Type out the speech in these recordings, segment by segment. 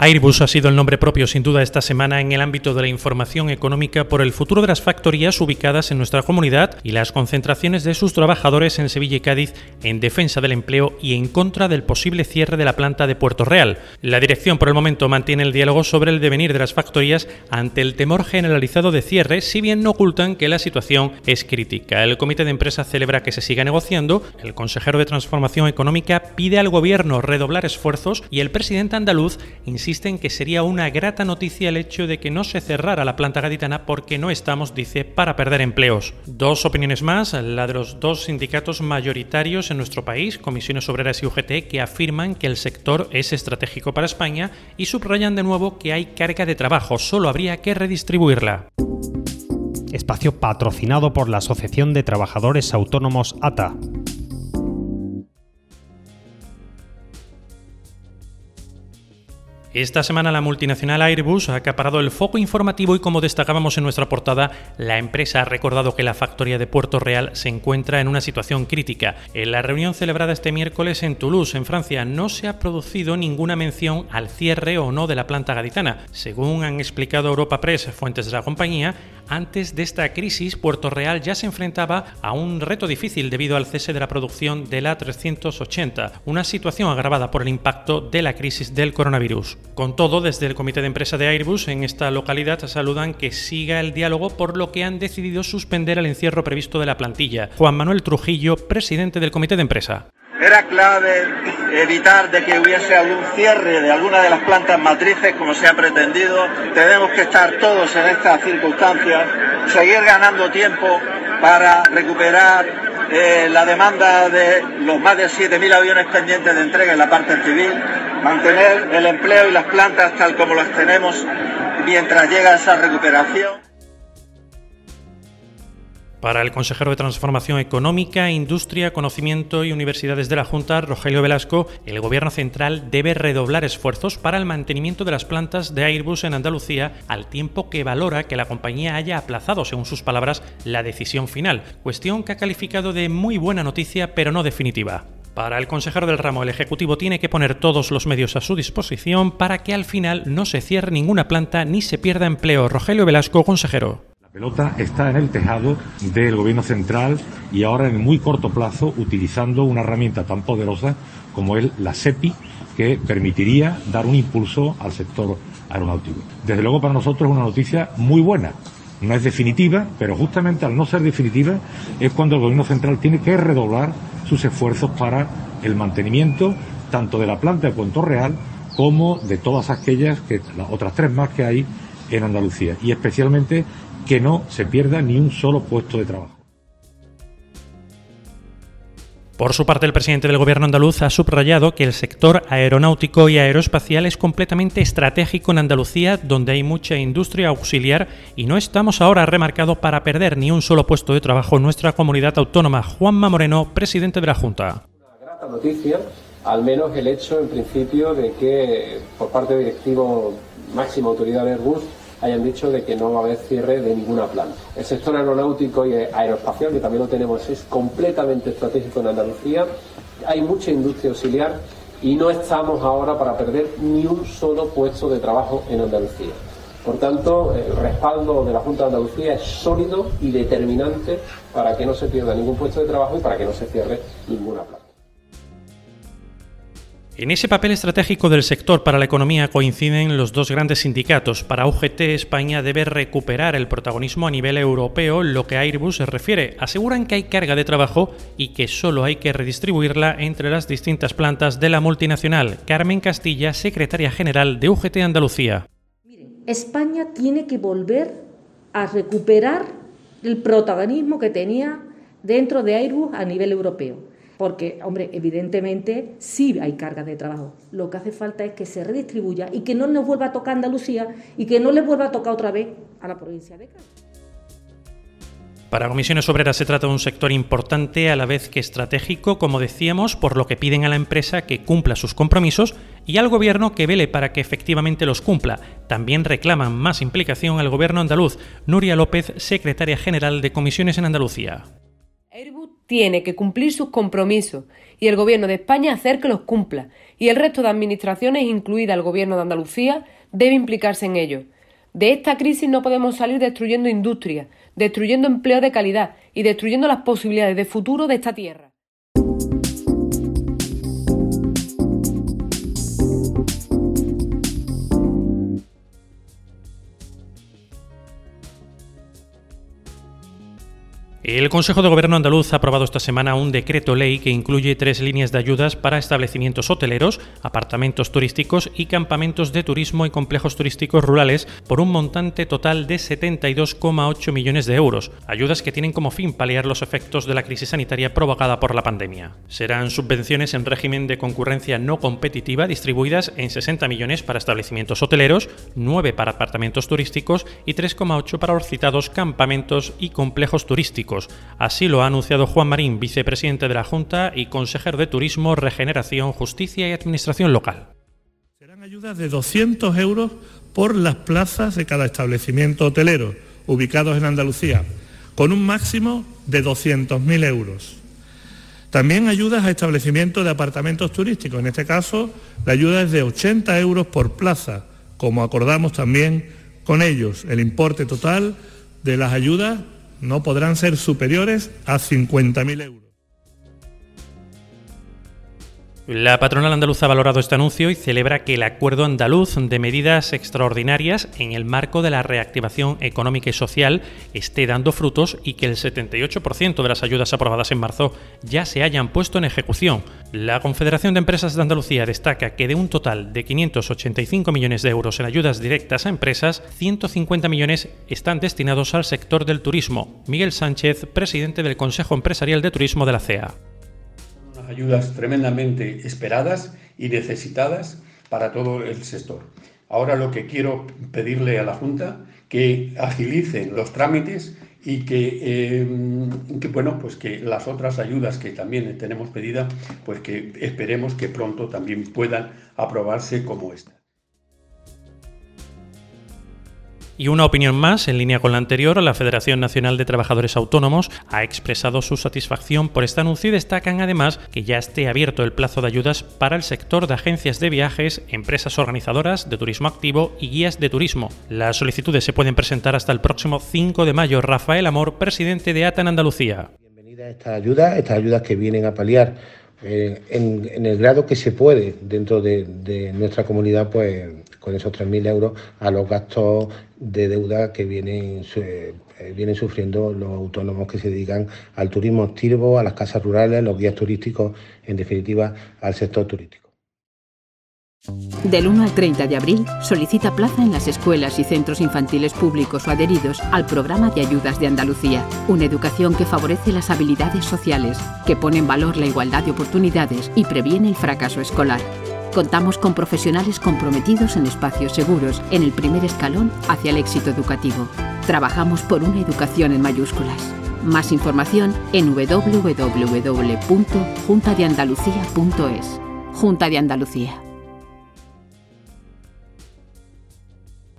Airbus ha sido el nombre propio sin duda esta semana en el ámbito de la información económica por el futuro de las factorías ubicadas en nuestra comunidad y las concentraciones de sus trabajadores en Sevilla y Cádiz en defensa del empleo y en contra del posible cierre de la planta de Puerto Real. La dirección por el momento mantiene el diálogo sobre el devenir de las factorías ante el temor generalizado de cierre, si bien no ocultan que la situación es crítica. El comité de empresa celebra que se siga negociando, el consejero de Transformación Económica pide al gobierno redoblar esfuerzos y el presidente andaluz insiste insisten que sería una grata noticia el hecho de que no se cerrara la planta gaditana porque no estamos, dice, para perder empleos. Dos opiniones más, la de los dos sindicatos mayoritarios en nuestro país, Comisiones Obreras y UGT, que afirman que el sector es estratégico para España y subrayan de nuevo que hay carga de trabajo, solo habría que redistribuirla espacio patrocinado por la Asociación de Trabajadores Autónomos ATA. Esta semana la multinacional Airbus ha acaparado el foco informativo y como destacábamos en nuestra portada, la empresa ha recordado que la factoría de Puerto Real se encuentra en una situación crítica. En la reunión celebrada este miércoles en Toulouse, en Francia, no se ha producido ninguna mención al cierre o no de la planta gaditana. Según han explicado Europa Press, fuentes de la compañía, antes de esta crisis, Puerto Real ya se enfrentaba a un reto difícil debido al cese de la producción de la 380, una situación agravada por el impacto de la crisis del coronavirus. Con todo, desde el comité de empresa de Airbus en esta localidad saludan que siga el diálogo por lo que han decidido suspender el encierro previsto de la plantilla. Juan Manuel Trujillo, presidente del comité de empresa. Era clave evitar de que hubiese algún cierre de alguna de las plantas matrices como se ha pretendido. Tenemos que estar todos en estas circunstancias, seguir ganando tiempo para recuperar eh, la demanda de los más de 7.000 aviones pendientes de entrega en la parte civil, mantener el empleo y las plantas tal como las tenemos mientras llega esa recuperación. Para el consejero de Transformación Económica, Industria, Conocimiento y Universidades de la Junta, Rogelio Velasco, el Gobierno central debe redoblar esfuerzos para el mantenimiento de las plantas de Airbus en Andalucía, al tiempo que valora que la compañía haya aplazado, según sus palabras, la decisión final, cuestión que ha calificado de muy buena noticia pero no definitiva. Para el consejero del ramo, el Ejecutivo tiene que poner todos los medios a su disposición para que al final no se cierre ninguna planta ni se pierda empleo. Rogelio Velasco, consejero. La pelota está en el tejado del Gobierno central y ahora en muy corto plazo utilizando una herramienta tan poderosa como es la SEPI que permitiría dar un impulso al sector aeronáutico. Desde luego para nosotros es una noticia muy buena. No es definitiva, pero justamente al no ser definitiva es cuando el Gobierno central tiene que redoblar sus esfuerzos para el mantenimiento tanto de la planta de Puerto Real como de todas aquellas, que, las otras tres más que hay en Andalucía. Y especialmente que no se pierda ni un solo puesto de trabajo. Por su parte, el presidente del gobierno andaluz ha subrayado que el sector aeronáutico y aeroespacial es completamente estratégico en Andalucía, donde hay mucha industria auxiliar y no estamos ahora remarcado para perder ni un solo puesto de trabajo en nuestra comunidad autónoma. Juanma Moreno, presidente de la Junta. Una grata noticia, al menos el hecho en principio de que por parte del directivo máxima autoridad de Airbus hayan dicho de que no va a haber cierre de ninguna planta. El sector aeronáutico y aeroespacial, que también lo tenemos, es completamente estratégico en Andalucía. Hay mucha industria auxiliar y no estamos ahora para perder ni un solo puesto de trabajo en Andalucía. Por tanto, el respaldo de la Junta de Andalucía es sólido y determinante para que no se pierda ningún puesto de trabajo y para que no se cierre ninguna planta. En ese papel estratégico del sector para la economía coinciden los dos grandes sindicatos. Para UGT, España debe recuperar el protagonismo a nivel europeo, lo que a Airbus se refiere. Aseguran que hay carga de trabajo y que solo hay que redistribuirla entre las distintas plantas de la multinacional. Carmen Castilla, secretaria general de UGT Andalucía. España tiene que volver a recuperar el protagonismo que tenía dentro de Airbus a nivel europeo porque, hombre, evidentemente sí hay carga de trabajo. Lo que hace falta es que se redistribuya y que no nos vuelva a tocar Andalucía y que no le vuelva a tocar otra vez a la provincia de Cádiz. Para Comisiones Obreras se trata de un sector importante a la vez que estratégico, como decíamos, por lo que piden a la empresa que cumpla sus compromisos y al Gobierno que vele para que efectivamente los cumpla. También reclaman más implicación al Gobierno andaluz. Nuria López, secretaria general de Comisiones en Andalucía. Airbus tiene que cumplir sus compromisos y el Gobierno de España hacer que los cumpla. Y el resto de administraciones, incluida el Gobierno de Andalucía, debe implicarse en ello. De esta crisis no podemos salir destruyendo industria, destruyendo empleo de calidad y destruyendo las posibilidades de futuro de esta tierra. El Consejo de Gobierno andaluz ha aprobado esta semana un decreto ley que incluye tres líneas de ayudas para establecimientos hoteleros, apartamentos turísticos y campamentos de turismo y complejos turísticos rurales por un montante total de 72,8 millones de euros, ayudas que tienen como fin paliar los efectos de la crisis sanitaria provocada por la pandemia. Serán subvenciones en régimen de concurrencia no competitiva distribuidas en 60 millones para establecimientos hoteleros, 9 para apartamentos turísticos y 3,8 para los citados campamentos y complejos turísticos Así lo ha anunciado Juan Marín, vicepresidente de la Junta y consejero de Turismo, Regeneración, Justicia y Administración Local. Serán ayudas de 200 euros por las plazas de cada establecimiento hotelero ubicados en Andalucía, con un máximo de 200.000 euros. También ayudas a establecimientos de apartamentos turísticos. En este caso, la ayuda es de 80 euros por plaza, como acordamos también con ellos. El importe total de las ayudas no podrán ser superiores a 50.000 euros. La patronal andaluza ha valorado este anuncio y celebra que el acuerdo andaluz de medidas extraordinarias en el marco de la reactivación económica y social esté dando frutos y que el 78% de las ayudas aprobadas en marzo ya se hayan puesto en ejecución. La Confederación de Empresas de Andalucía destaca que de un total de 585 millones de euros en ayudas directas a empresas, 150 millones están destinados al sector del turismo. Miguel Sánchez, presidente del Consejo Empresarial de Turismo de la CEA ayudas tremendamente esperadas y necesitadas para todo el sector. Ahora lo que quiero pedirle a la Junta que agilicen los trámites y que, em, que, bueno pues que las otras ayudas que también tenemos pedida pues que esperemos que pronto también puedan aprobarse como esta. Y una opinión más, en línea con la anterior, la Federación Nacional de Trabajadores Autónomos ha expresado su satisfacción por este anuncio y destacan además que ya esté abierto el plazo de ayudas para el sector de agencias de viajes, empresas organizadoras de turismo activo y guías de turismo. Las solicitudes se pueden presentar hasta el próximo 5 de mayo. Rafael Amor, presidente de ATA en Andalucía. Bienvenida a estas ayudas, estas ayudas que vienen a paliar eh, en, el grado que se puede dentro de, de nuestra comunidad, pues con esos 3.000 euros a los gastos de deuda que vienen, eh, vienen sufriendo los autónomos que se dedican al turismo activo, a las casas rurales, los guías turísticos, en definitiva, al sector turístico. Del 1 al 30 de abril, solicita plaza en las escuelas y centros infantiles públicos o adheridos al programa de ayudas de Andalucía, una educación que favorece las habilidades sociales, que pone en valor la igualdad de oportunidades y previene el fracaso escolar. Contamos con profesionales comprometidos en espacios seguros, en el primer escalón hacia el éxito educativo. Trabajamos por una educación en mayúsculas. Más información en www.juntadeandalucía.es. Junta de Andalucía.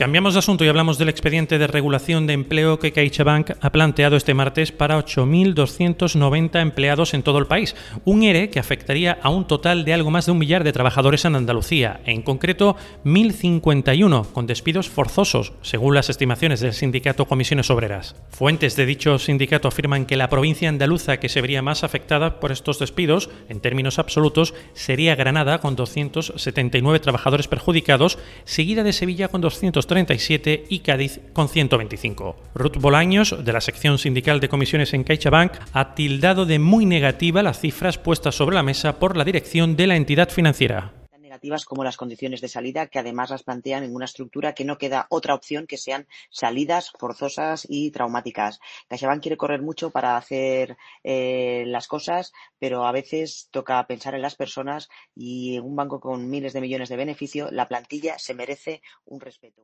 Cambiamos de asunto y hablamos del expediente de regulación de empleo que CaixaBank ha planteado este martes para 8.290 empleados en todo el país. Un ERE que afectaría a un total de algo más de un millar de trabajadores en Andalucía, en concreto 1.051, con despidos forzosos, según las estimaciones del sindicato Comisiones Obreras. Fuentes de dicho sindicato afirman que la provincia andaluza que se vería más afectada por estos despidos, en términos absolutos, sería Granada con 279 trabajadores perjudicados, seguida de Sevilla con 200 37 y Cádiz con 125. Ruth Bolaños, de la sección sindical de comisiones en CaixaBank, ha tildado de muy negativa las cifras puestas sobre la mesa por la dirección de la entidad financiera negativas como las condiciones de salida, que además las plantean en una estructura que no queda otra opción que sean salidas forzosas y traumáticas. CaixaBank quiere correr mucho para hacer eh, las cosas, pero a veces toca pensar en las personas y en un banco con miles de millones de beneficio, la plantilla se merece un respeto.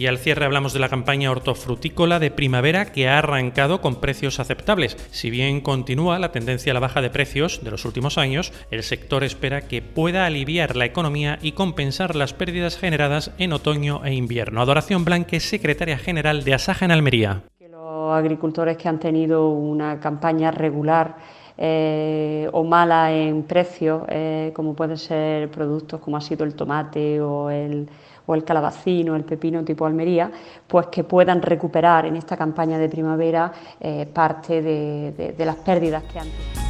Y al cierre hablamos de la campaña hortofrutícola de primavera que ha arrancado con precios aceptables. Si bien continúa la tendencia a la baja de precios de los últimos años, el sector espera que pueda aliviar la economía y compensar las pérdidas generadas en otoño e invierno. Adoración Blanque, secretaria general de Asaja en Almería. Los agricultores que han tenido una campaña regular eh, o mala en precios, eh, como pueden ser productos como ha sido el tomate o el, o el calabacín o el pepino tipo Almería, pues que puedan recuperar en esta campaña de primavera eh, parte de, de las pérdidas que han tenido.